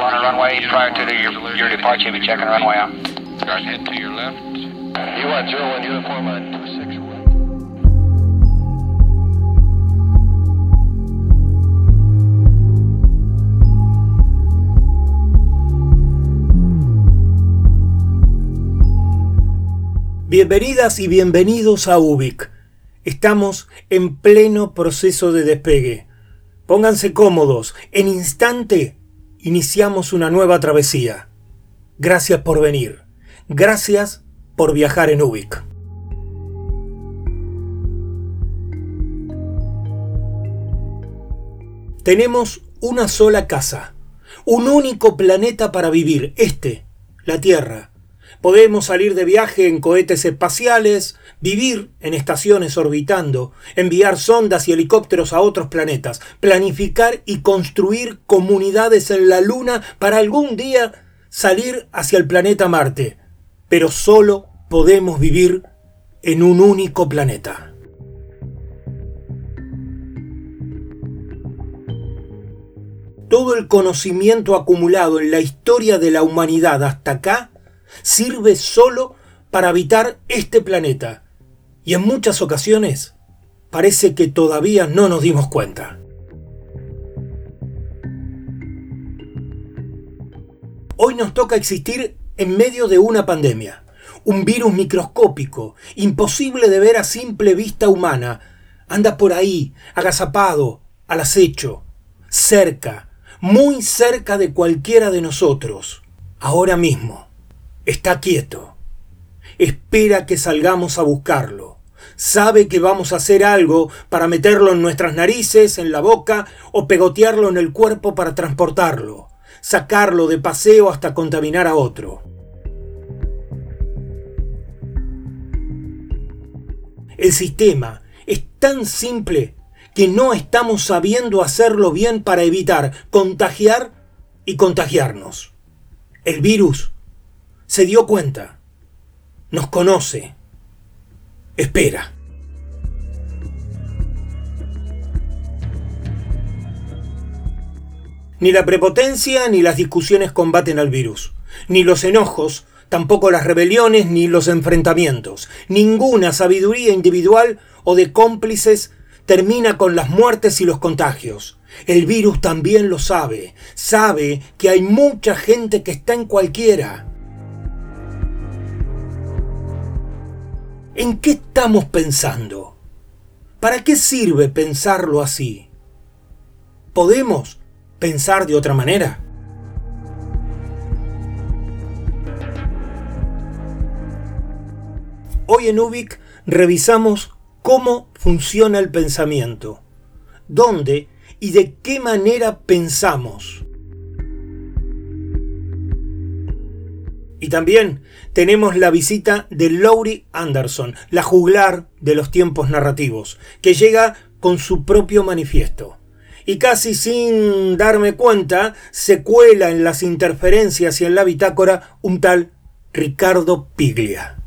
Runway prior to the, your, your departure. Be checking runway out. Start head to your left. You want zero one uniform on two six. Bienvenidas y bienvenidos a Ubik. Estamos en pleno proceso de despegue. Pónganse cómodos. En instante iniciamos una nueva travesía. Gracias por venir. Gracias por viajar en Ubik. Tenemos una sola casa, un único planeta para vivir, este, la Tierra. Podemos salir de viaje en cohetes espaciales, vivir en estaciones orbitando, enviar sondas y helicópteros a otros planetas, planificar y construir comunidades en la Luna para algún día salir hacia el planeta Marte. Pero solo podemos vivir en un único planeta. Todo el conocimiento acumulado en la historia de la humanidad hasta acá sirve solo para habitar este planeta. Y en muchas ocasiones parece que todavía no nos dimos cuenta. Hoy nos toca existir en medio de una pandemia, un virus microscópico, imposible de ver a simple vista humana, anda por ahí, agazapado, al acecho, cerca, muy cerca de cualquiera de nosotros, ahora mismo está quieto. Espera que salgamos a buscarlo. Sabe que vamos a hacer algo para meterlo en nuestras narices, en la boca o pegotearlo en el cuerpo para transportarlo, sacarlo de paseo hasta contaminar a otro. El sistema es tan simple que no estamos sabiendo hacerlo bien para evitar contagiar y contagiarnos. El virus se dio cuenta, nos conoce, espera. Ni la prepotencia ni las discusiones combaten al virus, ni los enojos, tampoco las rebeliones ni los enfrentamientos. Ninguna sabiduría individual o de cómplices termina con las muertes y los contagios. El virus también lo sabe, sabe que hay mucha gente que está en cualquiera ¿En qué estamos pensando? ¿Para qué sirve pensarlo así? ¿Podemos pensar de otra manera? Hoy en UBIC revisamos cómo funciona el pensamiento, dónde y de qué manera pensamos. Y también tenemos la visita de Laurie Anderson, la juglar de los tiempos narrativos, que llega con su propio manifiesto. Y casi sin darme cuenta, se cuela en las interferencias y en la bitácora un tal Ricardo Piglia.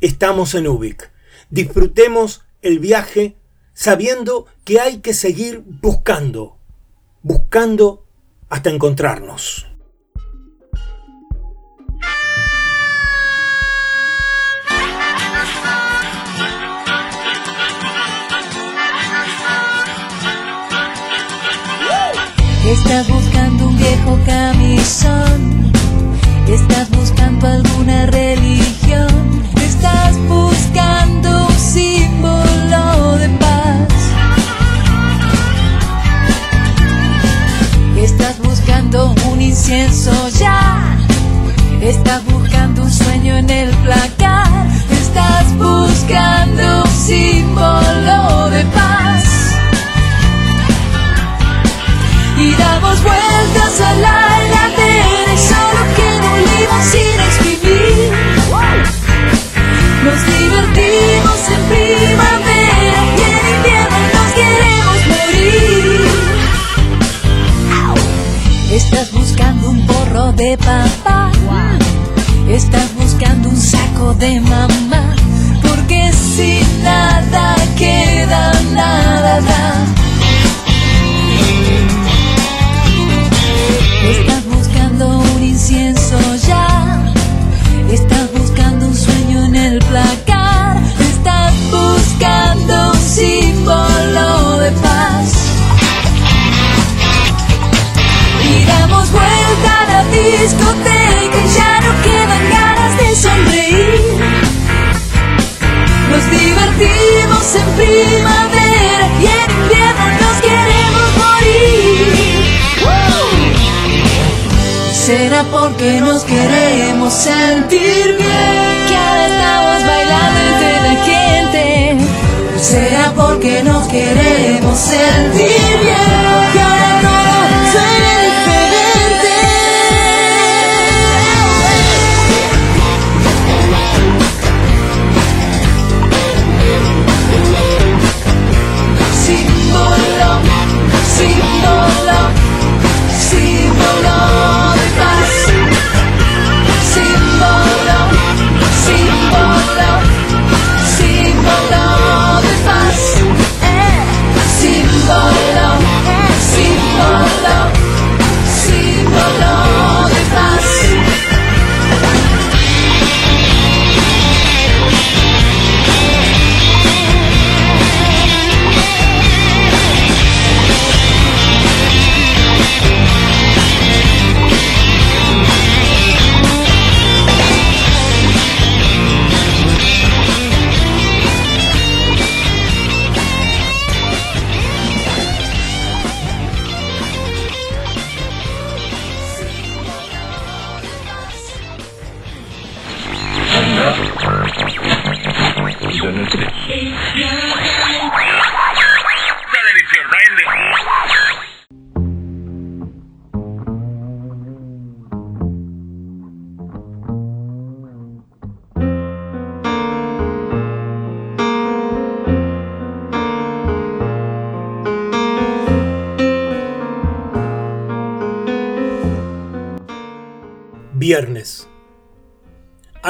Estamos en Ubik. Disfrutemos el viaje sabiendo que hay que seguir buscando buscando hasta encontrarnos. Estás buscando un viejo camisón, estás buscando alguna religión, estás buscando un símbolo. Un incienso ya. Estás buscando un sueño en el placar. Estás buscando un símbolo de paz. Y damos vueltas al aire de papá. Estás buscando un saco de mamá. Porque si nada queda, nada da. Discoteca y ya no quedan ganas de sonreír. Nos divertimos en primavera y en invierno nos queremos morir. Será porque nos queremos sentir bien que ahora estamos bailando entre la gente. Será porque nos queremos sentir bien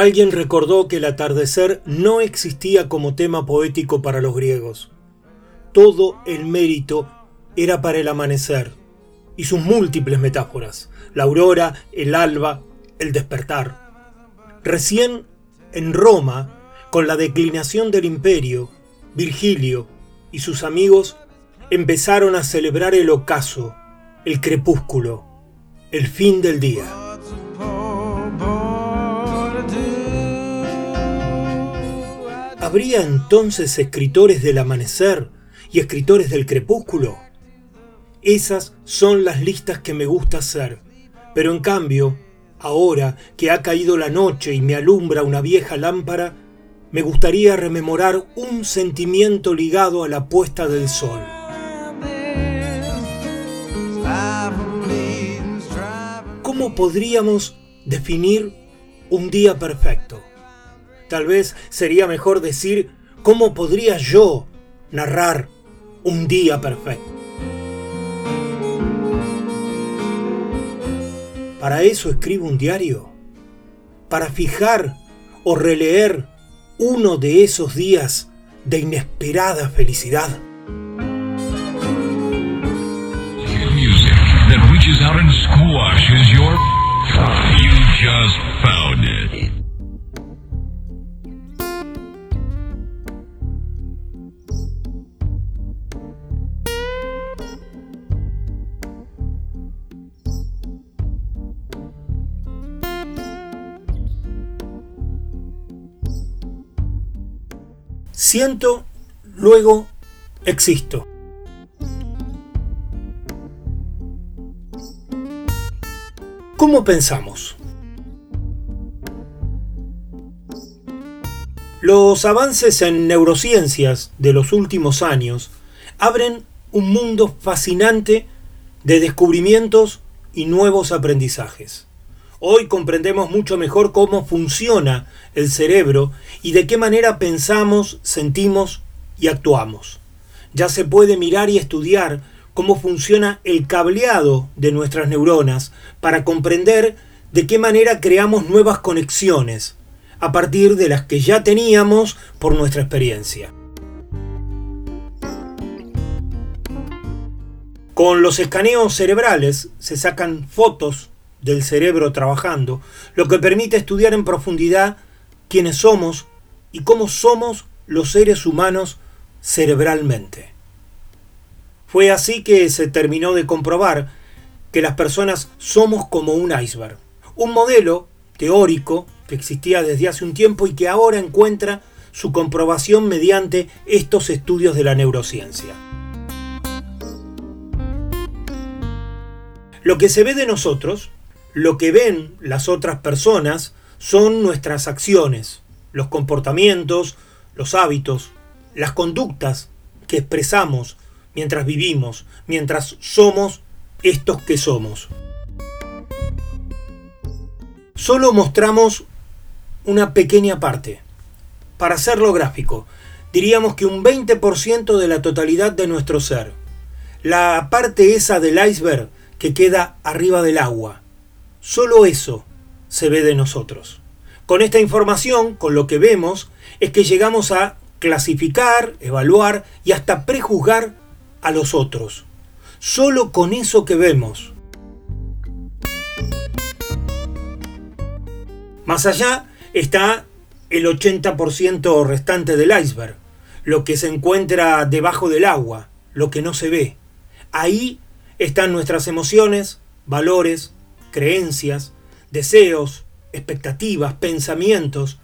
Alguien recordó que el atardecer no existía como tema poético para los griegos. Todo el mérito era para el amanecer y sus múltiples metáforas, la aurora, el alba, el despertar. Recién en Roma, con la declinación del imperio, Virgilio y sus amigos empezaron a celebrar el ocaso, el crepúsculo, el fin del día. ¿Habría entonces escritores del amanecer y escritores del crepúsculo? Esas son las listas que me gusta hacer. Pero en cambio, ahora que ha caído la noche y me alumbra una vieja lámpara, me gustaría rememorar un sentimiento ligado a la puesta del sol. ¿Cómo podríamos definir un día perfecto? Tal vez sería mejor decir cómo podría yo narrar un día perfecto. ¿Para eso escribo un diario? ¿Para fijar o releer uno de esos días de inesperada felicidad? Just found it. Siento, luego existo. ¿Cómo pensamos? Los avances en neurociencias de los últimos años abren un mundo fascinante de descubrimientos y nuevos aprendizajes. Hoy comprendemos mucho mejor cómo funciona el cerebro y de qué manera pensamos, sentimos y actuamos. Ya se puede mirar y estudiar cómo funciona el cableado de nuestras neuronas para comprender de qué manera creamos nuevas conexiones a partir de las que ya teníamos por nuestra experiencia. Con los escaneos cerebrales se sacan fotos del cerebro trabajando, lo que permite estudiar en profundidad quiénes somos y cómo somos los seres humanos cerebralmente. Fue así que se terminó de comprobar que las personas somos como un iceberg, un modelo teórico que existía desde hace un tiempo y que ahora encuentra su comprobación mediante estos estudios de la neurociencia. Lo que se ve de nosotros, lo que ven las otras personas, son nuestras acciones, los comportamientos, los hábitos, las conductas que expresamos mientras vivimos, mientras somos estos que somos. Solo mostramos una pequeña parte. Para hacerlo gráfico, diríamos que un 20% de la totalidad de nuestro ser. La parte esa del iceberg que queda arriba del agua. Solo eso se ve de nosotros. Con esta información, con lo que vemos, es que llegamos a clasificar, evaluar y hasta prejuzgar a los otros. Solo con eso que vemos. Más allá está el 80% restante del iceberg, lo que se encuentra debajo del agua, lo que no se ve. Ahí están nuestras emociones, valores, creencias, deseos, expectativas, pensamientos,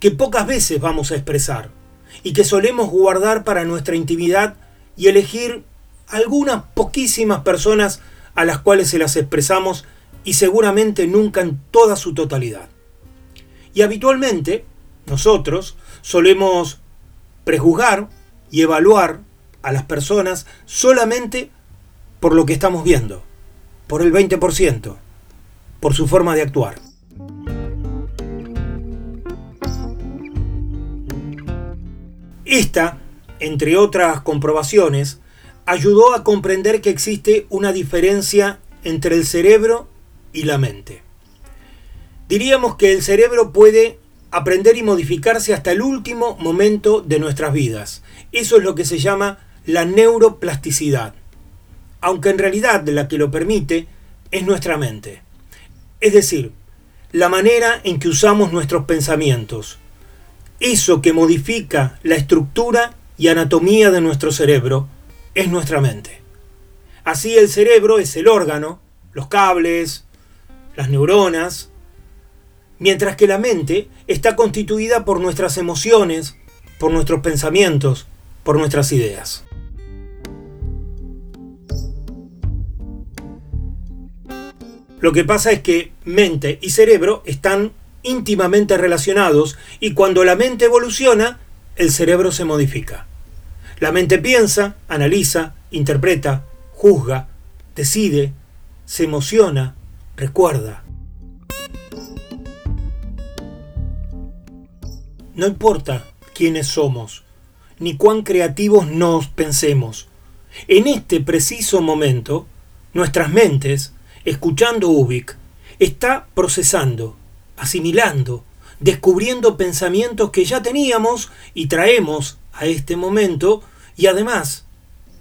que pocas veces vamos a expresar y que solemos guardar para nuestra intimidad y elegir algunas poquísimas personas a las cuales se las expresamos y seguramente nunca en toda su totalidad. Y habitualmente nosotros solemos prejuzgar y evaluar a las personas solamente por lo que estamos viendo, por el 20%, por su forma de actuar. Esta, entre otras comprobaciones, ayudó a comprender que existe una diferencia entre el cerebro y la mente. Diríamos que el cerebro puede aprender y modificarse hasta el último momento de nuestras vidas. Eso es lo que se llama la neuroplasticidad. Aunque en realidad la que lo permite es nuestra mente. Es decir, la manera en que usamos nuestros pensamientos. Eso que modifica la estructura y anatomía de nuestro cerebro es nuestra mente. Así el cerebro es el órgano, los cables, las neuronas, mientras que la mente está constituida por nuestras emociones, por nuestros pensamientos, por nuestras ideas. Lo que pasa es que mente y cerebro están íntimamente relacionados y cuando la mente evoluciona, el cerebro se modifica. La mente piensa, analiza, interpreta, juzga, decide, se emociona, recuerda. No importa quiénes somos, ni cuán creativos nos pensemos. En este preciso momento, nuestras mentes, escuchando Ubik, está procesando, asimilando, descubriendo pensamientos que ya teníamos y traemos a este momento y además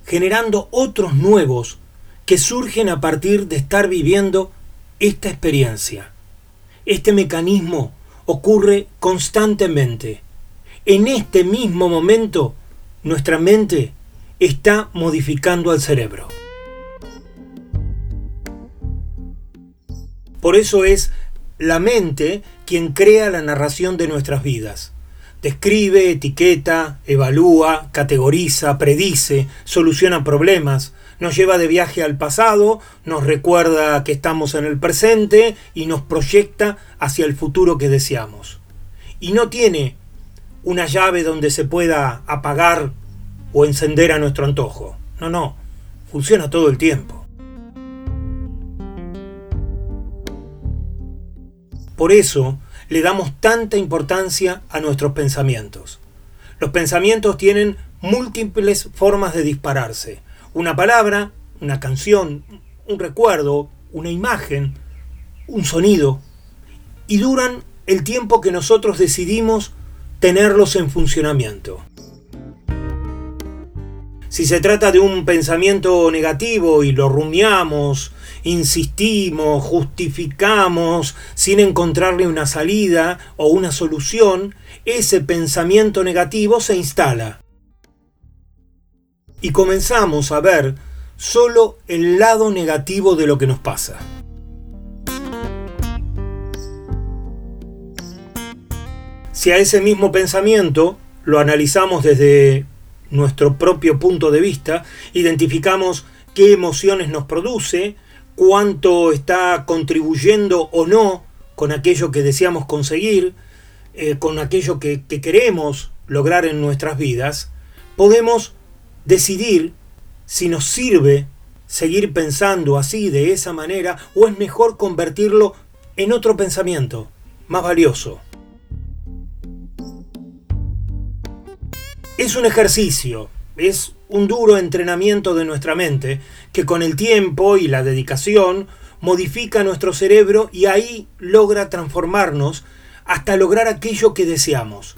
generando otros nuevos que surgen a partir de estar viviendo esta experiencia. Este mecanismo ocurre constantemente. En este mismo momento, nuestra mente está modificando al cerebro. Por eso es la mente quien crea la narración de nuestras vidas. Describe, etiqueta, evalúa, categoriza, predice, soluciona problemas, nos lleva de viaje al pasado, nos recuerda que estamos en el presente y nos proyecta hacia el futuro que deseamos. Y no tiene una llave donde se pueda apagar o encender a nuestro antojo. No, no, funciona todo el tiempo. Por eso le damos tanta importancia a nuestros pensamientos. Los pensamientos tienen múltiples formas de dispararse. Una palabra, una canción, un recuerdo, una imagen, un sonido. Y duran el tiempo que nosotros decidimos tenerlos en funcionamiento. Si se trata de un pensamiento negativo y lo rumiamos, insistimos, justificamos sin encontrarle una salida o una solución, ese pensamiento negativo se instala. Y comenzamos a ver solo el lado negativo de lo que nos pasa. Si a ese mismo pensamiento lo analizamos desde nuestro propio punto de vista, identificamos qué emociones nos produce, cuánto está contribuyendo o no con aquello que deseamos conseguir, eh, con aquello que, que queremos lograr en nuestras vidas, podemos decidir si nos sirve seguir pensando así, de esa manera, o es mejor convertirlo en otro pensamiento, más valioso. Es un ejercicio, es un duro entrenamiento de nuestra mente que con el tiempo y la dedicación modifica nuestro cerebro y ahí logra transformarnos hasta lograr aquello que deseamos.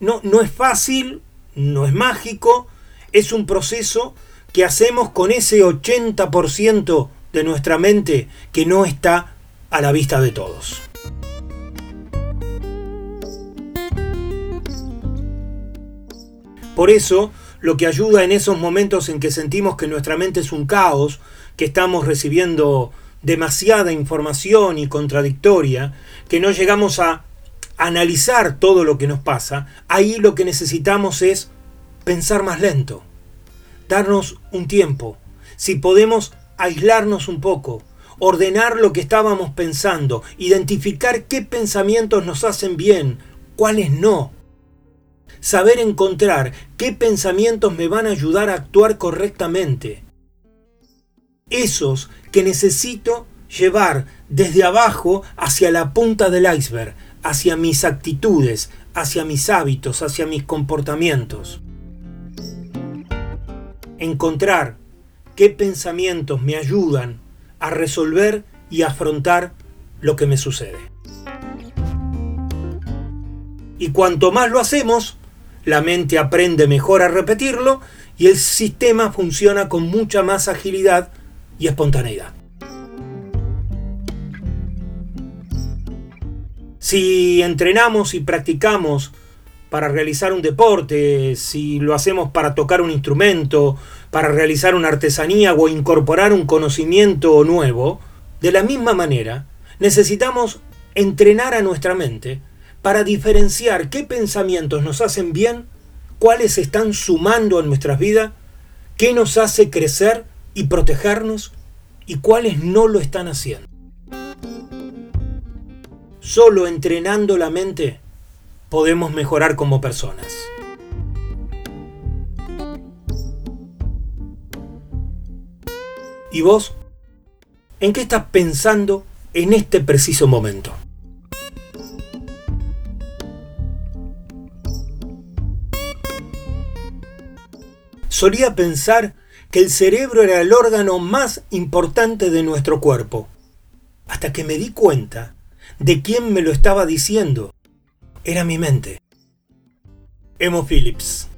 No, no es fácil, no es mágico, es un proceso que hacemos con ese 80% de nuestra mente que no está a la vista de todos. Por eso, lo que ayuda en esos momentos en que sentimos que nuestra mente es un caos, que estamos recibiendo demasiada información y contradictoria, que no llegamos a analizar todo lo que nos pasa, ahí lo que necesitamos es pensar más lento, darnos un tiempo, si podemos aislarnos un poco, ordenar lo que estábamos pensando, identificar qué pensamientos nos hacen bien, cuáles no, saber encontrar qué pensamientos me van a ayudar a actuar correctamente. Esos que necesito llevar desde abajo hacia la punta del iceberg, hacia mis actitudes, hacia mis hábitos, hacia mis comportamientos. Encontrar qué pensamientos me ayudan a resolver y afrontar lo que me sucede. Y cuanto más lo hacemos, la mente aprende mejor a repetirlo y el sistema funciona con mucha más agilidad y espontaneidad. Si entrenamos y practicamos para realizar un deporte, si lo hacemos para tocar un instrumento, para realizar una artesanía o incorporar un conocimiento nuevo, de la misma manera necesitamos entrenar a nuestra mente para diferenciar qué pensamientos nos hacen bien, cuáles están sumando a nuestras vidas, qué nos hace crecer y protegernos y cuáles no lo están haciendo. Solo entrenando la mente podemos mejorar como personas. ¿Y vos? ¿En qué estás pensando en este preciso momento? Solía pensar que el cerebro era el órgano más importante de nuestro cuerpo, hasta que me di cuenta de quién me lo estaba diciendo. Era mi mente. Emo Phillips.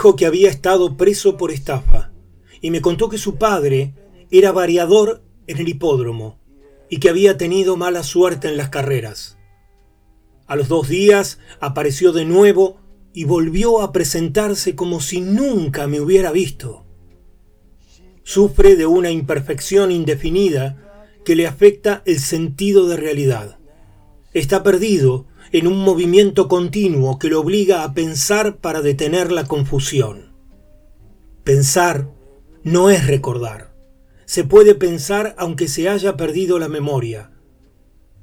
Dijo que había estado preso por estafa y me contó que su padre era variador en el hipódromo y que había tenido mala suerte en las carreras. A los dos días apareció de nuevo y volvió a presentarse como si nunca me hubiera visto. Sufre de una imperfección indefinida que le afecta el sentido de realidad. Está perdido en un movimiento continuo que lo obliga a pensar para detener la confusión. Pensar no es recordar. Se puede pensar aunque se haya perdido la memoria.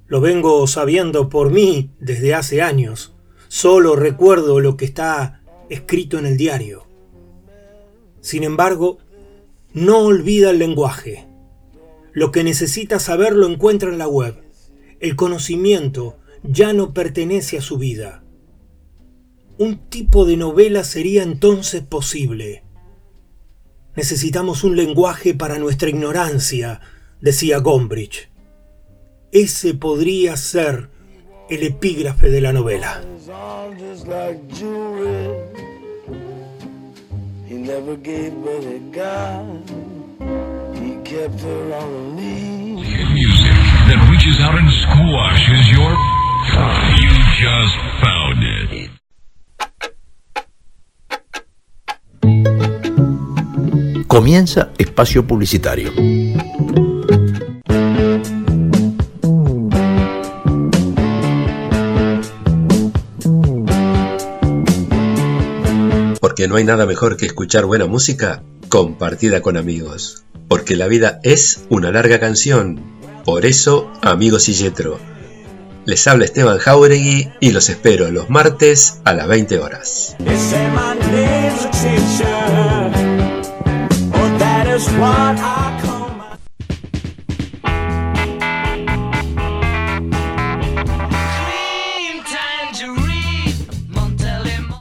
Lo vengo sabiendo por mí desde hace años. Solo recuerdo lo que está escrito en el diario. Sin embargo, no olvida el lenguaje. Lo que necesita saber lo encuentra en la web. El conocimiento ya no pertenece a su vida. Un tipo de novela sería entonces posible. Necesitamos un lenguaje para nuestra ignorancia, decía Gombrich. Ese podría ser el epígrafe de la novela. That reaches out and squashes your. You just found it. Comienza espacio publicitario. Porque no hay nada mejor que escuchar buena música compartida con amigos. Porque la vida es una larga canción. Por eso, amigos y Yetro. Les habla Esteban Jauregui y los espero los martes a las 20 horas.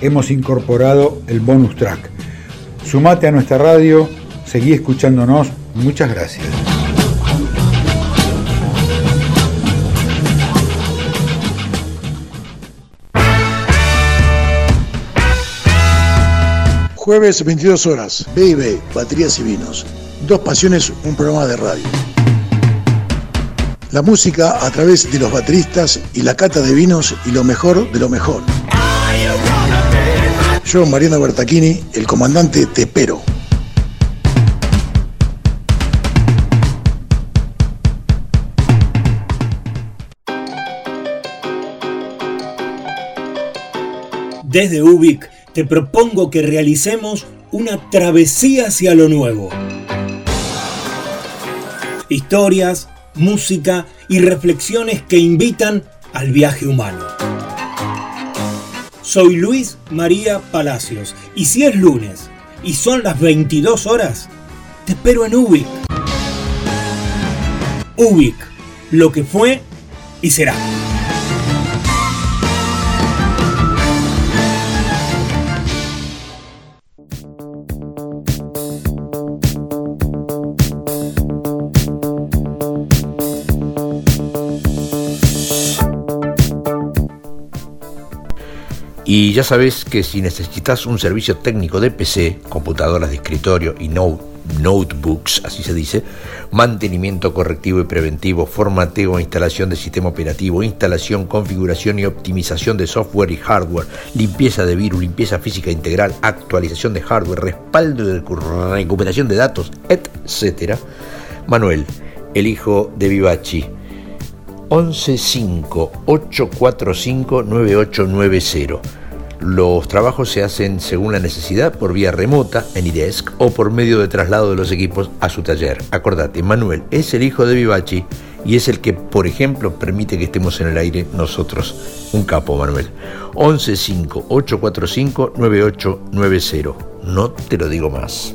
hemos incorporado el bonus track. Sumate a nuestra radio, seguí escuchándonos. Muchas gracias. Jueves 22 horas, B&B, Baterías y Vinos. Dos Pasiones, un programa de radio. La música a través de los bateristas y la cata de vinos y lo mejor de lo mejor. Yo, Mariano Bertachini, el comandante Tepero. Desde Ubik te propongo que realicemos una travesía hacia lo nuevo. Historias, música y reflexiones que invitan al viaje humano. Soy Luis María Palacios y si es lunes y son las 22 horas, te espero en Ubik. Ubik, lo que fue y será. Y ya sabes que si necesitas un servicio técnico de PC, computadoras de escritorio y notebook notebooks, así se dice, mantenimiento correctivo y preventivo, formateo e instalación de sistema operativo, instalación, configuración y optimización de software y hardware, limpieza de virus, limpieza física integral, actualización de hardware, respaldo de recuperación de datos, etc. Manuel, el hijo de Vivachi. 115-845-9890. Los trabajos se hacen según la necesidad por vía remota en IDESC o por medio de traslado de los equipos a su taller. Acordate, Manuel es el hijo de Vivachi y es el que, por ejemplo, permite que estemos en el aire nosotros. Un capo, Manuel. 115-845-9890. No te lo digo más.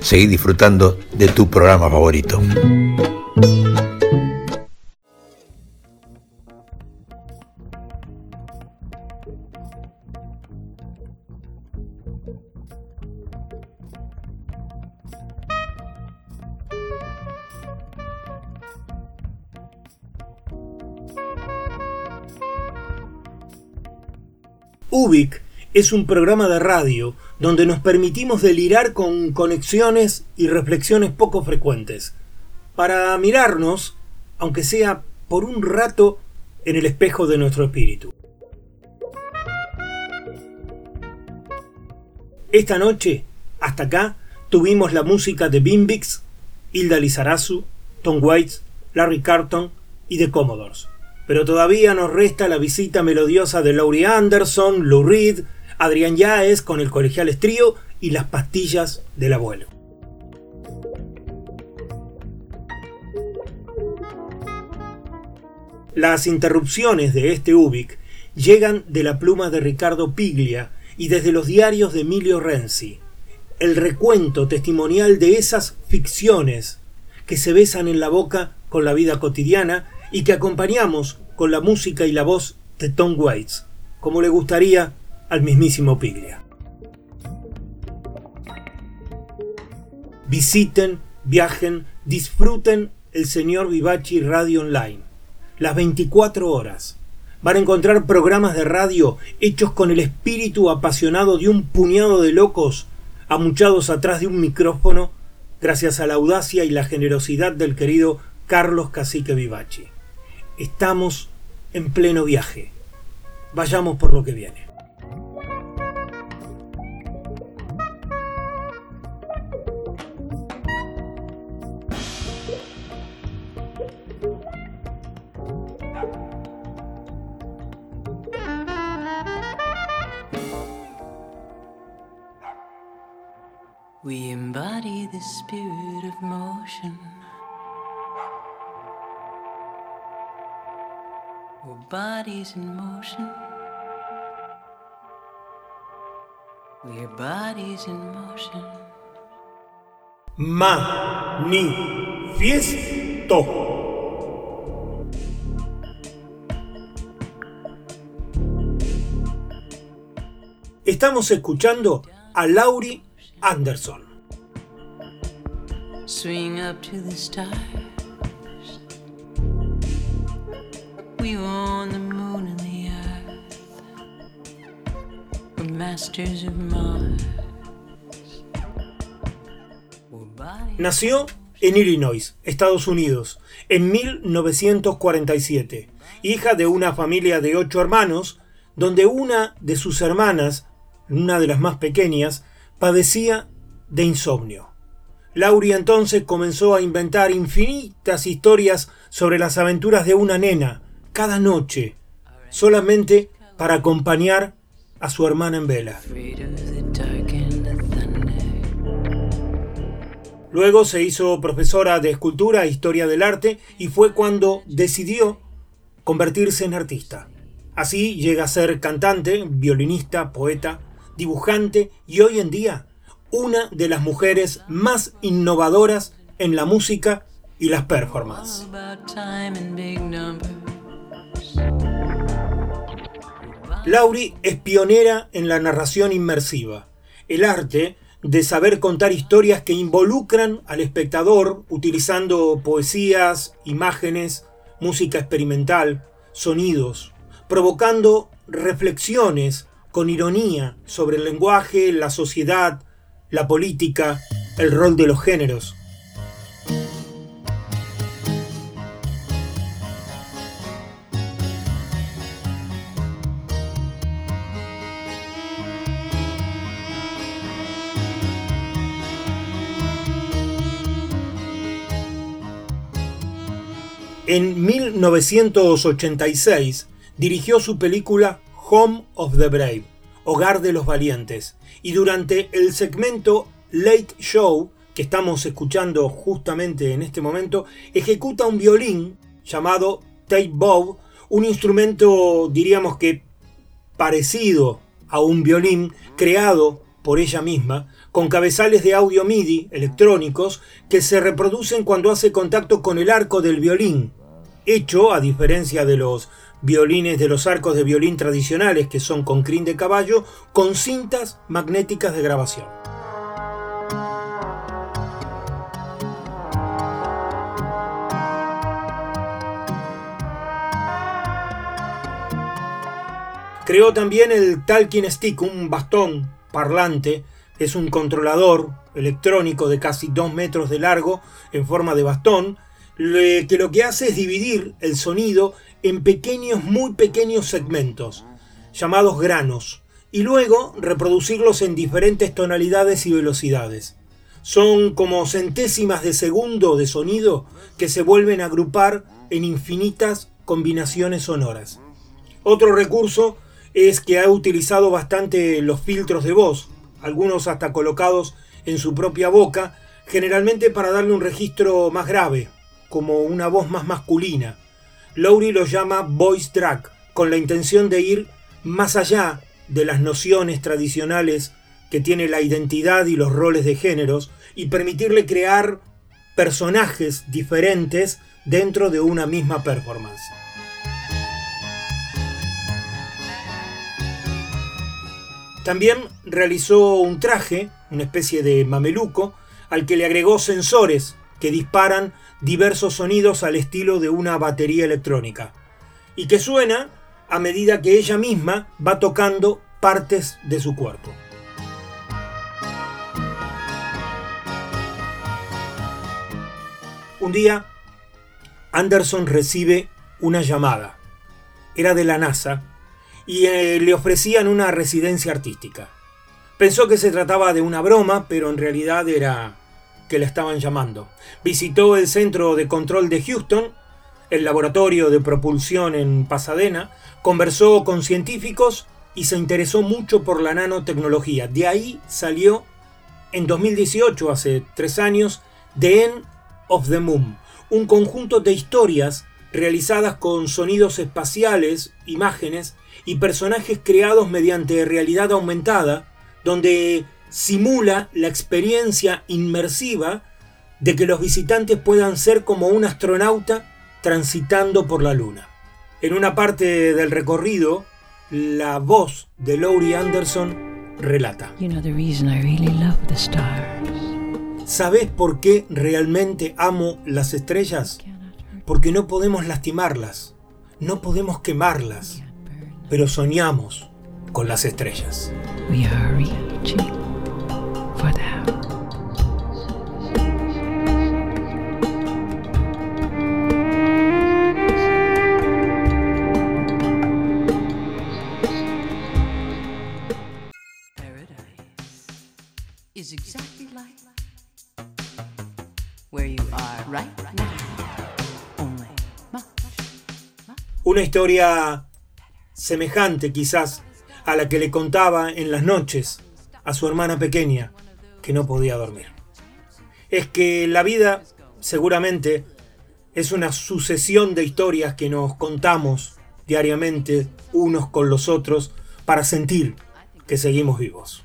Seguí disfrutando de tu programa favorito. UBIC es un programa de radio donde nos permitimos delirar con conexiones y reflexiones poco frecuentes, para mirarnos, aunque sea por un rato, en el espejo de nuestro espíritu. Esta noche, hasta acá, tuvimos la música de Bimbix, Hilda Lizarazu, Tom Waits, Larry Carton y The Commodores. Pero todavía nos resta la visita melodiosa de Laurie Anderson, Lou Reed, Adrián Yaez con el Colegial Trío y las pastillas del abuelo. Las interrupciones de este UBIC llegan de la pluma de Ricardo Piglia y desde los diarios de Emilio Renzi. El recuento testimonial de esas ficciones que se besan en la boca con la vida cotidiana y que acompañamos con la música y la voz de Tom Waits, como le gustaría al mismísimo Piglia. Visiten, viajen, disfruten el señor Vivachi Radio Online. Las 24 horas. Van a encontrar programas de radio hechos con el espíritu apasionado de un puñado de locos amuchados atrás de un micrófono gracias a la audacia y la generosidad del querido Carlos Cacique Vivachi. Estamos en pleno viaje. Vayamos por lo que viene. We embody the spirit of motion. We're bodies in motion. We're bodies in motion. Manifiesto. Estamos escuchando a Laurie Anderson. Swing up to the stars. We own the moon and the earth. We're masters of Mars. We're bodies. Nació en Illinois, Estados Unidos, en 1947, hija de una familia de ocho hermanos, donde una de sus hermanas, una de las más pequeñas, padecía de insomnio. Laurie entonces comenzó a inventar infinitas historias sobre las aventuras de una nena, cada noche, solamente para acompañar a su hermana en vela. Luego se hizo profesora de escultura e historia del arte y fue cuando decidió convertirse en artista. Así llega a ser cantante, violinista, poeta, dibujante y hoy en día una de las mujeres más innovadoras en la música y las performances. Lauri es pionera en la narración inmersiva, el arte de saber contar historias que involucran al espectador utilizando poesías, imágenes, música experimental, sonidos, provocando reflexiones con ironía sobre el lenguaje, la sociedad, la política, el rol de los géneros. En 1986 dirigió su película Home of the Brave, Hogar de los Valientes, y durante el segmento Late Show, que estamos escuchando justamente en este momento, ejecuta un violín llamado tape bow, un instrumento diríamos que parecido a un violín creado por ella misma, con cabezales de audio MIDI electrónicos que se reproducen cuando hace contacto con el arco del violín, hecho, a diferencia de los violines de los arcos de violín tradicionales que son con crin de caballo, con cintas magnéticas de grabación. Creó también el Talking Stick, un bastón parlante, es un controlador electrónico de casi 2 metros de largo en forma de bastón, que lo que hace es dividir el sonido en pequeños, muy pequeños segmentos, llamados granos, y luego reproducirlos en diferentes tonalidades y velocidades. Son como centésimas de segundo de sonido que se vuelven a agrupar en infinitas combinaciones sonoras. Otro recurso es que ha utilizado bastante los filtros de voz, algunos hasta colocados en su propia boca, generalmente para darle un registro más grave, como una voz más masculina. Lowry lo llama voice track, con la intención de ir más allá de las nociones tradicionales que tiene la identidad y los roles de géneros y permitirle crear personajes diferentes dentro de una misma performance. También realizó un traje, una especie de mameluco, al que le agregó sensores que disparan diversos sonidos al estilo de una batería electrónica, y que suena a medida que ella misma va tocando partes de su cuerpo. Un día, Anderson recibe una llamada. Era de la NASA y eh, le ofrecían una residencia artística. Pensó que se trataba de una broma, pero en realidad era que la estaban llamando. Visitó el centro de control de Houston, el laboratorio de propulsión en Pasadena, conversó con científicos y se interesó mucho por la nanotecnología. De ahí salió en 2018, hace tres años, The End of the Moon, un conjunto de historias realizadas con sonidos espaciales, imágenes y personajes creados mediante realidad aumentada, donde simula la experiencia inmersiva de que los visitantes puedan ser como un astronauta transitando por la luna. En una parte del recorrido, la voz de Laurie Anderson relata. ¿Sabes por qué realmente amo las estrellas? Porque no podemos lastimarlas, no podemos quemarlas, pero soñamos con las estrellas. Una historia semejante quizás a la que le contaba en las noches a su hermana pequeña que no podía dormir. es que la vida seguramente es una sucesión de historias que nos contamos diariamente unos con los otros para sentir que seguimos vivos.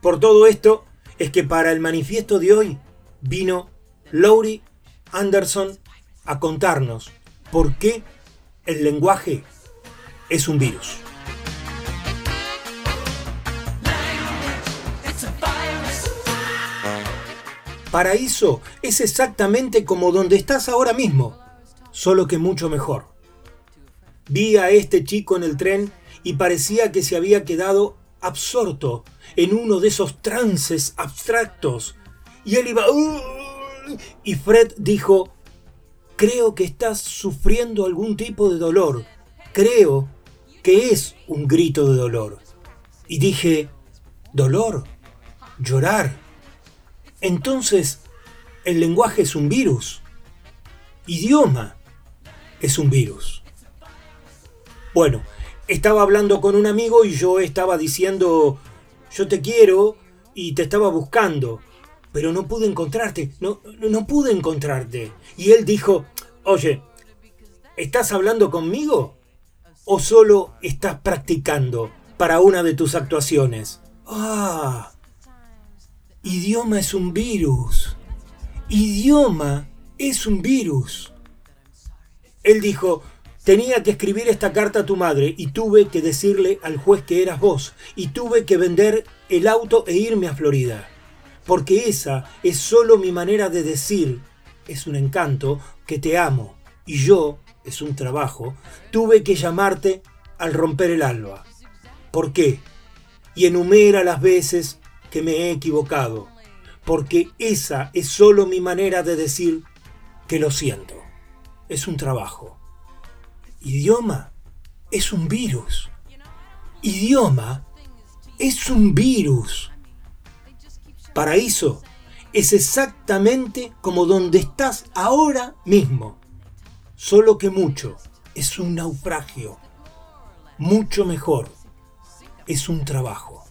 Por todo esto es que para el manifiesto de hoy vino Laurie Anderson a contarnos por qué el lenguaje es un virus. Paraíso es exactamente como donde estás ahora mismo, solo que mucho mejor. Vi a este chico en el tren y parecía que se había quedado absorto en uno de esos trances abstractos. Y él iba... Y Fred dijo, creo que estás sufriendo algún tipo de dolor. Creo que es un grito de dolor. Y dije, ¿dolor? ¿Llorar? Entonces, el lenguaje es un virus. Idioma es un virus. Bueno, estaba hablando con un amigo y yo estaba diciendo, yo te quiero y te estaba buscando, pero no pude encontrarte, no, no pude encontrarte. Y él dijo, oye, ¿estás hablando conmigo? ¿O solo estás practicando para una de tus actuaciones? Ah, Idioma es un virus. Idioma es un virus. Él dijo, tenía que escribir esta carta a tu madre y tuve que decirle al juez que eras vos y tuve que vender el auto e irme a Florida. Porque esa es solo mi manera de decir, es un encanto, que te amo. Y yo, es un trabajo, tuve que llamarte al romper el alba. ¿Por qué? Y enumera las veces que me he equivocado, porque esa es solo mi manera de decir que lo siento. Es un trabajo. Idioma es un virus. Idioma es un virus. Paraíso es exactamente como donde estás ahora mismo. Solo que mucho es un naufragio. Mucho mejor es un trabajo.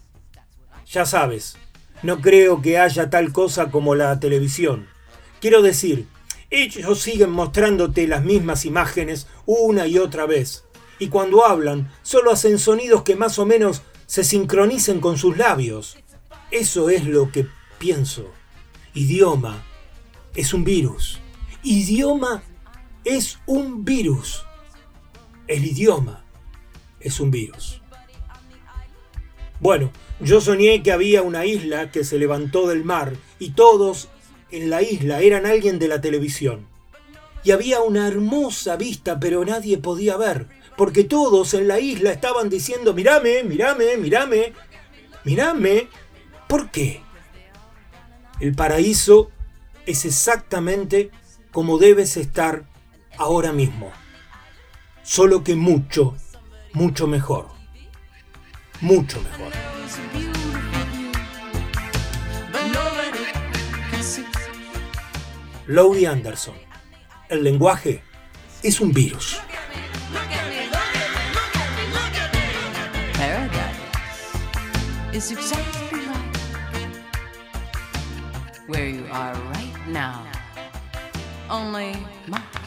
Ya sabes, no creo que haya tal cosa como la televisión. Quiero decir, ellos siguen mostrándote las mismas imágenes una y otra vez. Y cuando hablan, solo hacen sonidos que más o menos se sincronicen con sus labios. Eso es lo que pienso. Idioma es un virus. Idioma es un virus. El idioma es un virus. Bueno, yo soñé que había una isla que se levantó del mar y todos en la isla eran alguien de la televisión. Y había una hermosa vista, pero nadie podía ver, porque todos en la isla estaban diciendo, mirame, mirame, mirame, mirame. ¿Por qué? El paraíso es exactamente como debes estar ahora mismo, solo que mucho, mucho mejor mucho mejor. Laurie Anderson. El lenguaje es un virus. Where you are right now. Only much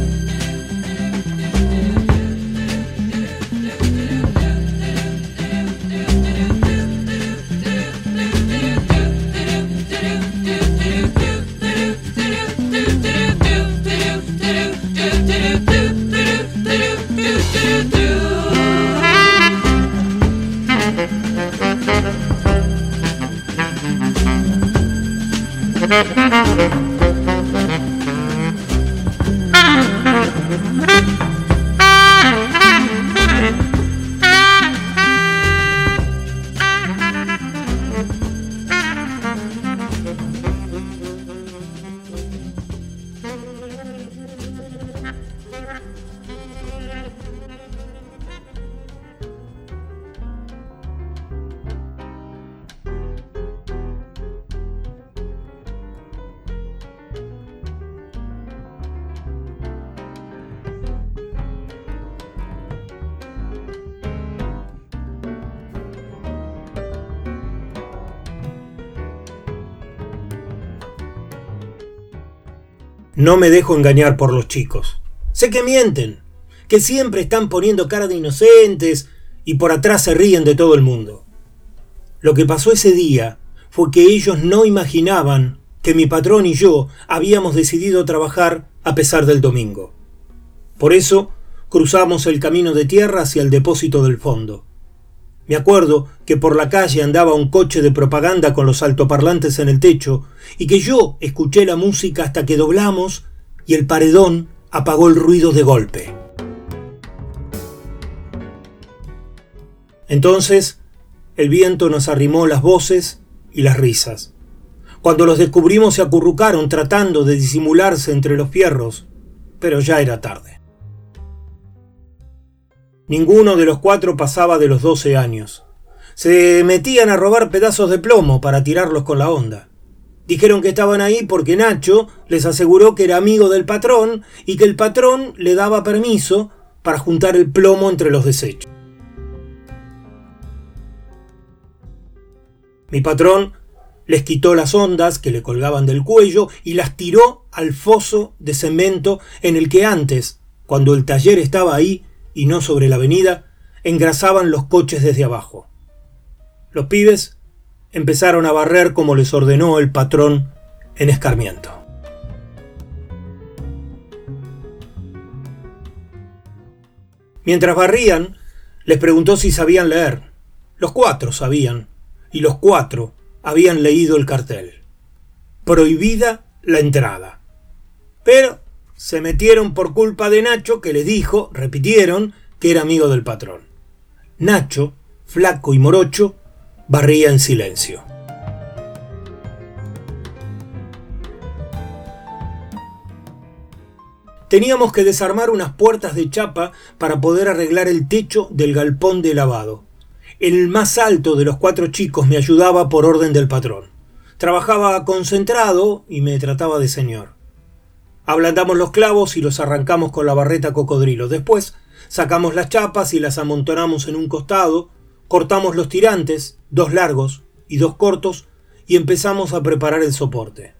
No me dejo engañar por los chicos. Sé que mienten, que siempre están poniendo cara de inocentes y por atrás se ríen de todo el mundo. Lo que pasó ese día fue que ellos no imaginaban que mi patrón y yo habíamos decidido trabajar a pesar del domingo. Por eso cruzamos el camino de tierra hacia el depósito del fondo. Me acuerdo que por la calle andaba un coche de propaganda con los altoparlantes en el techo y que yo escuché la música hasta que doblamos y el paredón apagó el ruido de golpe. Entonces el viento nos arrimó las voces y las risas. Cuando los descubrimos se acurrucaron tratando de disimularse entre los fierros, pero ya era tarde. Ninguno de los cuatro pasaba de los doce años. Se metían a robar pedazos de plomo para tirarlos con la onda. Dijeron que estaban ahí porque Nacho les aseguró que era amigo del patrón y que el patrón le daba permiso para juntar el plomo entre los desechos. Mi patrón les quitó las ondas que le colgaban del cuello y las tiró al foso de cemento en el que antes, cuando el taller estaba ahí y no sobre la avenida, engrasaban los coches desde abajo. Los pibes empezaron a barrer como les ordenó el patrón en escarmiento. Mientras barrían, les preguntó si sabían leer. Los cuatro sabían, y los cuatro habían leído el cartel. Prohibida la entrada. Pero se metieron por culpa de Nacho, que les dijo, repitieron, que era amigo del patrón. Nacho, flaco y morocho, barría en silencio. Teníamos que desarmar unas puertas de chapa para poder arreglar el techo del galpón de lavado. El más alto de los cuatro chicos me ayudaba por orden del patrón. Trabajaba concentrado y me trataba de señor. Ablandamos los clavos y los arrancamos con la barreta cocodrilo. Después sacamos las chapas y las amontonamos en un costado, cortamos los tirantes, dos largos y dos cortos, y empezamos a preparar el soporte.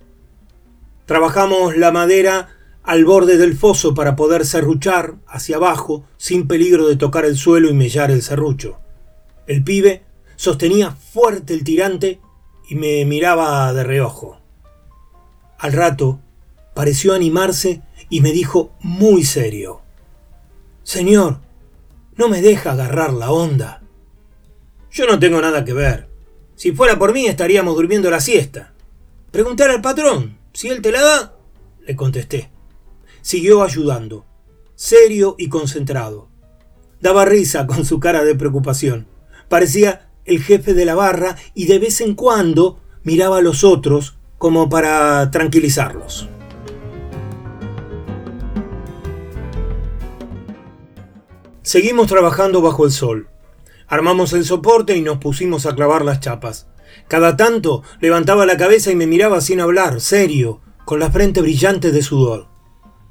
Trabajamos la madera al borde del foso para poder serruchar hacia abajo sin peligro de tocar el suelo y mellar el serrucho. El pibe sostenía fuerte el tirante y me miraba de reojo. Al rato pareció animarse y me dijo muy serio, Señor, no me deja agarrar la onda. Yo no tengo nada que ver. Si fuera por mí estaríamos durmiendo la siesta. Preguntar al patrón, si él te la da, le contesté. Siguió ayudando, serio y concentrado. Daba risa con su cara de preocupación. Parecía el jefe de la barra y de vez en cuando miraba a los otros como para tranquilizarlos. Seguimos trabajando bajo el sol. Armamos el soporte y nos pusimos a clavar las chapas. Cada tanto levantaba la cabeza y me miraba sin hablar, serio, con la frente brillante de sudor.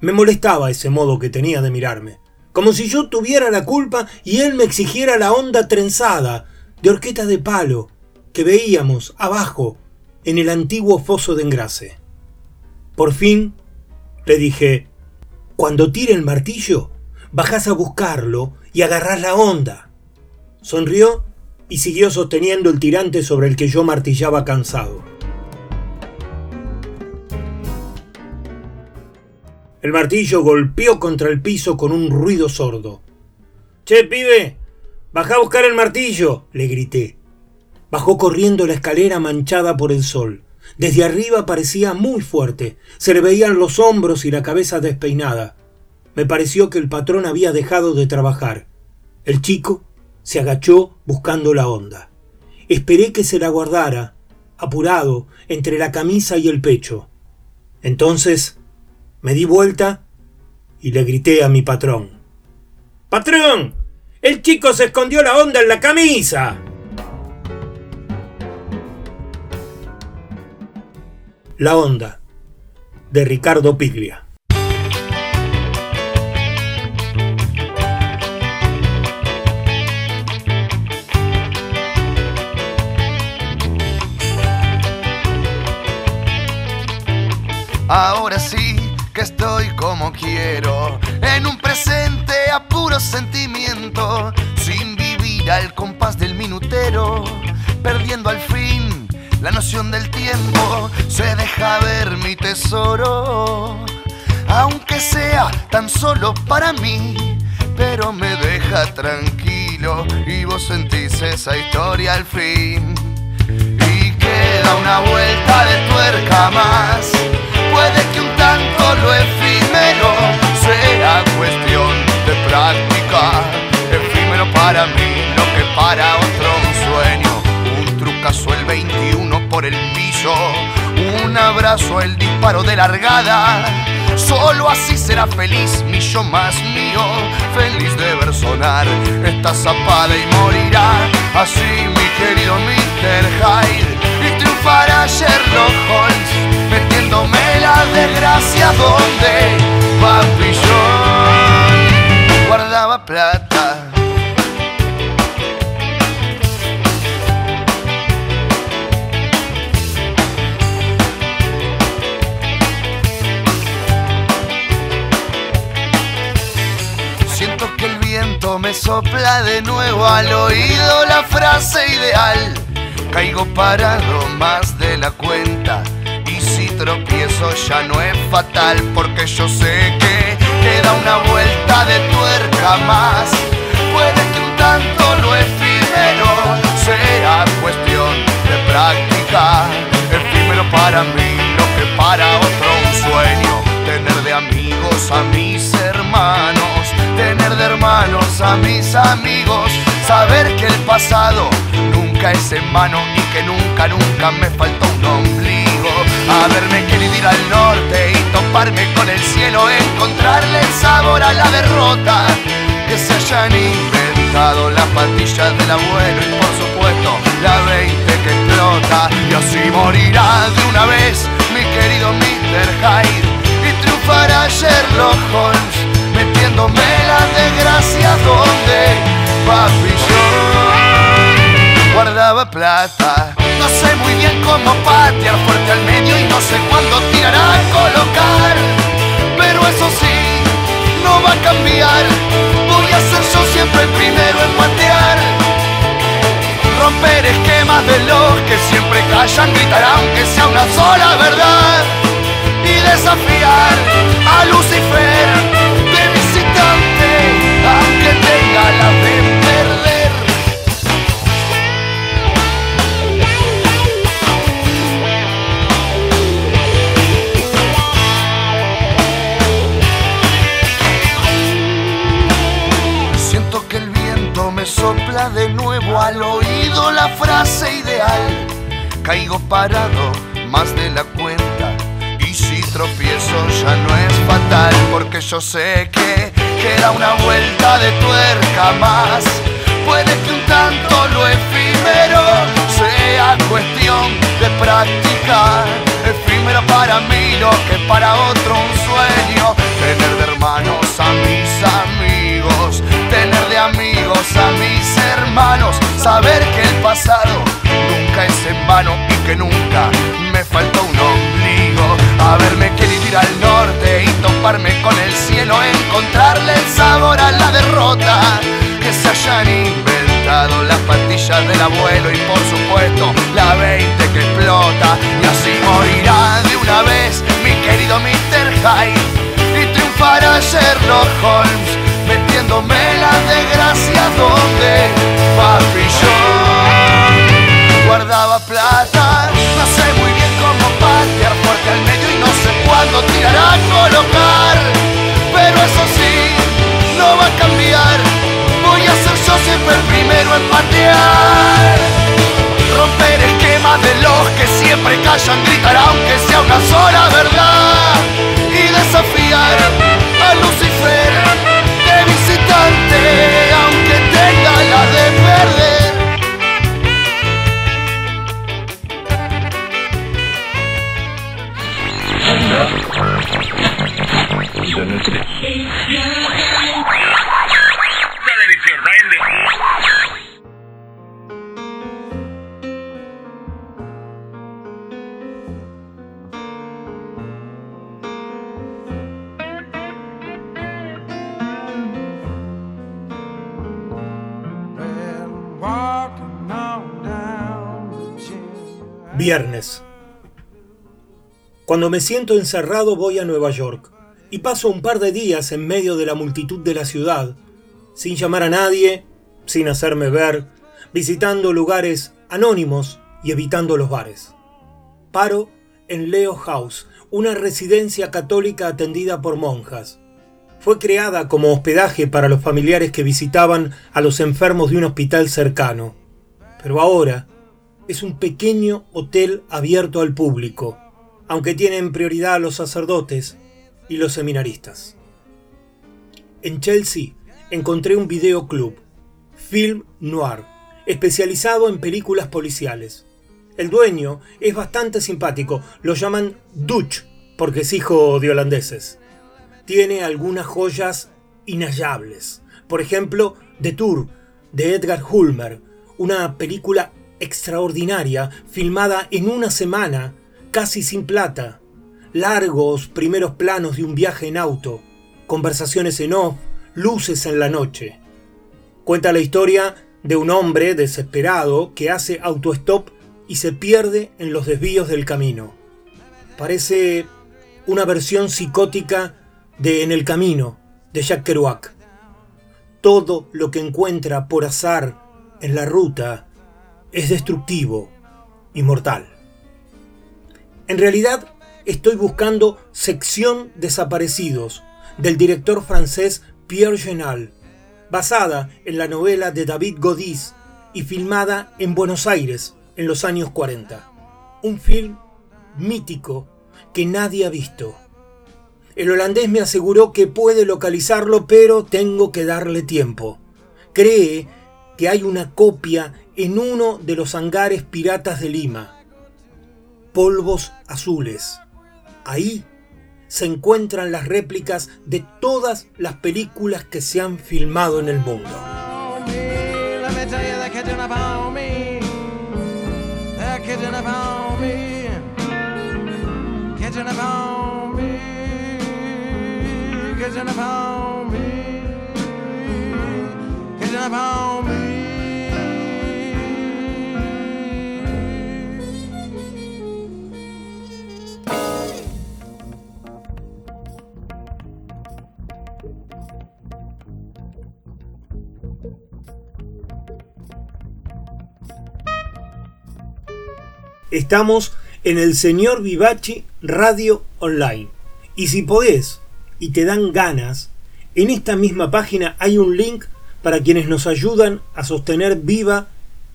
Me molestaba ese modo que tenía de mirarme, como si yo tuviera la culpa y él me exigiera la onda trenzada, de horqueta de palo, que veíamos abajo en el antiguo foso de engrase. Por fin le dije, cuando tire el martillo, bajás a buscarlo y agarrás la onda. Sonrió y siguió sosteniendo el tirante sobre el que yo martillaba cansado. El martillo golpeó contra el piso con un ruido sordo. Che, pibe, baja a buscar el martillo, le grité. Bajó corriendo la escalera manchada por el sol. Desde arriba parecía muy fuerte. Se le veían los hombros y la cabeza despeinada. Me pareció que el patrón había dejado de trabajar. El chico se agachó buscando la onda. Esperé que se la guardara, apurado, entre la camisa y el pecho. Entonces me di vuelta y le grité a mi patrón. ¡Patrón! ¡El chico se escondió la onda en la camisa! La onda de Ricardo Piglia. Ahora sí que estoy como quiero, en un presente a puro sentimiento, sin vivir al compás del minutero, perdiendo al fin la noción del tiempo, se deja ver mi tesoro, aunque sea tan solo para mí, pero me deja tranquilo y vos sentís esa historia al fin. Y queda una vuelta de tuerca más para otro sueño. Un trucazo el 21 por el piso, un abrazo el disparo de largada. Solo así será feliz mi yo más mío, feliz de ver sonar esta zapada y morirá. Así mi querido Mr. Hyde y triunfará Sherlock Holmes metiéndome la desgracia donde Papillón guardaba plata. Me sopla de nuevo al oído la frase ideal. Caigo parado más de la cuenta y si tropiezo ya no es fatal porque yo sé que queda una vuelta de tuerca más. Puede que un tanto lo efímero sea cuestión de práctica. Efímero para mí, lo que para otro un sueño. Tener de amigos a mis hermanos, de hermanos a mis amigos. Saber que el pasado nunca es en vano y que nunca, nunca me faltó un ombligo. Haberme querido ir al norte y toparme con el cielo, encontrarle sabor a la derrota. Que se hayan inventado las pastillas del abuelo y por supuesto la 20 que explota. Y así morirá de una vez mi querido Mr. Hyde y triunfará Sherlock Holmes metiéndome la desgracia donde papi yo guardaba plata. No sé muy bien cómo patear fuerte al medio y no sé cuándo tirar a colocar. Pero eso sí, no va a cambiar. Voy a ser yo siempre el primero en patear. Romper esquemas de los que siempre callan, gritar aunque sea una sola verdad. Y desafiar a Lucifer yo sé que queda una vuelta de tuerca más. Puede que un tanto lo efímero sea cuestión de practicar. Efímero para mí lo que para otro un sueño. Tener de hermanos a mis amigos, tener de amigos a mis hermanos. Saber que el pasado nunca es en vano y que nunca me faltó un ombligo. Haberme querido ir al norte y toparme con el cielo, encontrarle el sabor a la derrota. Que se hayan inventado las pastillas del abuelo y por supuesto la 20 que explota. Y así morirá de una vez mi querido Mr. Hyde y triunfará Sherlock Holmes metiéndome la desgracia donde papi yo guardaba no sé cuándo tirar a colocar. Pero eso sí, no va a cambiar. Voy a ser yo siempre el primero en patear. Romper esquemas de los que siempre callan, gritar aunque sea una sola verdad. Y desafiar a Lucifer de visitante, Viernes. Cuando me siento encerrado voy a Nueva York y paso un par de días en medio de la multitud de la ciudad, sin llamar a nadie, sin hacerme ver, visitando lugares anónimos y evitando los bares. Paro en Leo House, una residencia católica atendida por monjas. Fue creada como hospedaje para los familiares que visitaban a los enfermos de un hospital cercano, pero ahora es un pequeño hotel abierto al público, aunque tienen prioridad los sacerdotes y los seminaristas. En Chelsea encontré un videoclub, Film Noir, especializado en películas policiales. El dueño es bastante simpático, lo llaman Dutch porque es hijo de holandeses. Tiene algunas joyas inhallables, por ejemplo, The Tour de Edgar Hulmer, una película extraordinaria filmada en una semana, casi sin plata. Largos primeros planos de un viaje en auto, conversaciones en off, luces en la noche. Cuenta la historia de un hombre desesperado que hace autostop y se pierde en los desvíos del camino. Parece una versión psicótica de En el Camino, de Jack Kerouac. Todo lo que encuentra por azar en la ruta es destructivo y mortal. En realidad, estoy buscando Sección Desaparecidos, del director francés Pierre Genal, basada en la novela de David Godis y filmada en Buenos Aires en los años 40. Un film mítico que nadie ha visto. El holandés me aseguró que puede localizarlo, pero tengo que darle tiempo. Cree que hay una copia en uno de los hangares piratas de Lima. Polvos azules. Ahí se encuentran las réplicas de todas las películas que se han filmado en el mundo. Estamos en el Señor Vivachi Radio Online. Y si podés y te dan ganas, en esta misma página hay un link para quienes nos ayudan a sostener viva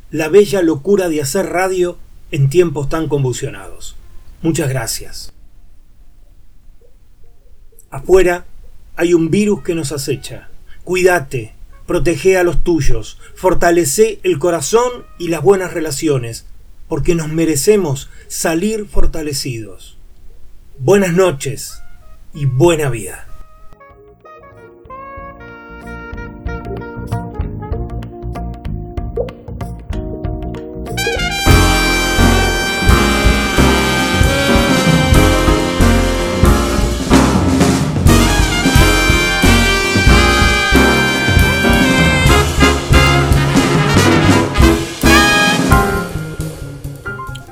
la bella locura de hacer radio en tiempos tan convulsionados. Muchas gracias. Afuera hay un virus que nos acecha. Cuídate, protege a los tuyos, fortalece el corazón y las buenas relaciones, porque nos merecemos salir fortalecidos. Buenas noches y buena vida.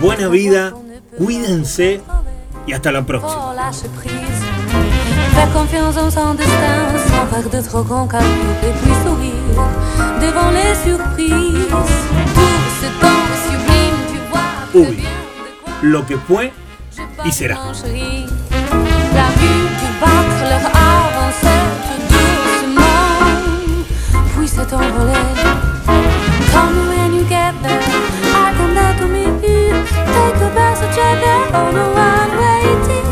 Buena vida, cuídense y hasta la próxima. Faire confiance en son destin sans faire de trop grands calculs et puis sourire devant les surprises. Tout ce temps sublime, tu vois très Ubik, bien lo que fue y será. Battre leur avançait tout doucement, puis s'est envolé. Tell me when you get there, I come down to meet you. Take a passage there on a one-way ticket.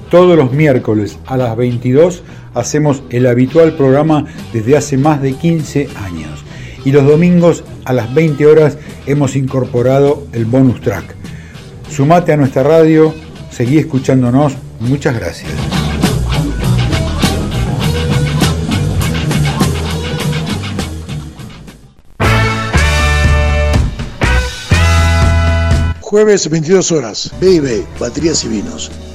Todos los miércoles a las 22 hacemos el habitual programa desde hace más de 15 años. Y los domingos a las 20 horas hemos incorporado el bonus track. Sumate a nuestra radio, seguí escuchándonos. Muchas gracias. Jueves 22 horas, B&B, Baterías y Vinos.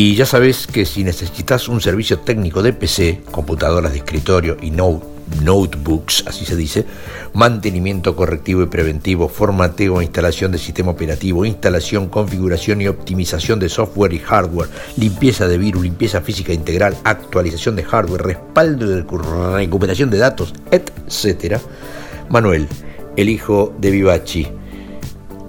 Y ya sabes que si necesitas un servicio técnico de PC, computadoras de escritorio y no, notebooks, así se dice, mantenimiento correctivo y preventivo, formateo e instalación de sistema operativo, instalación, configuración y optimización de software y hardware, limpieza de virus, limpieza física integral, actualización de hardware, respaldo de recuperación de datos, etc. Manuel, el hijo de Vivachi.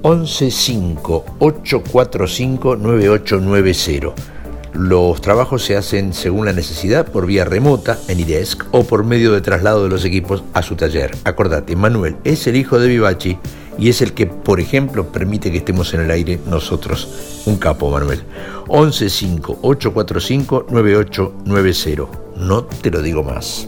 115-845-9890. Los trabajos se hacen según la necesidad por vía remota en IDESC o por medio de traslado de los equipos a su taller. Acordate, Manuel es el hijo de Vivachi y es el que, por ejemplo, permite que estemos en el aire nosotros. Un capo, Manuel. 115-845-9890. No te lo digo más.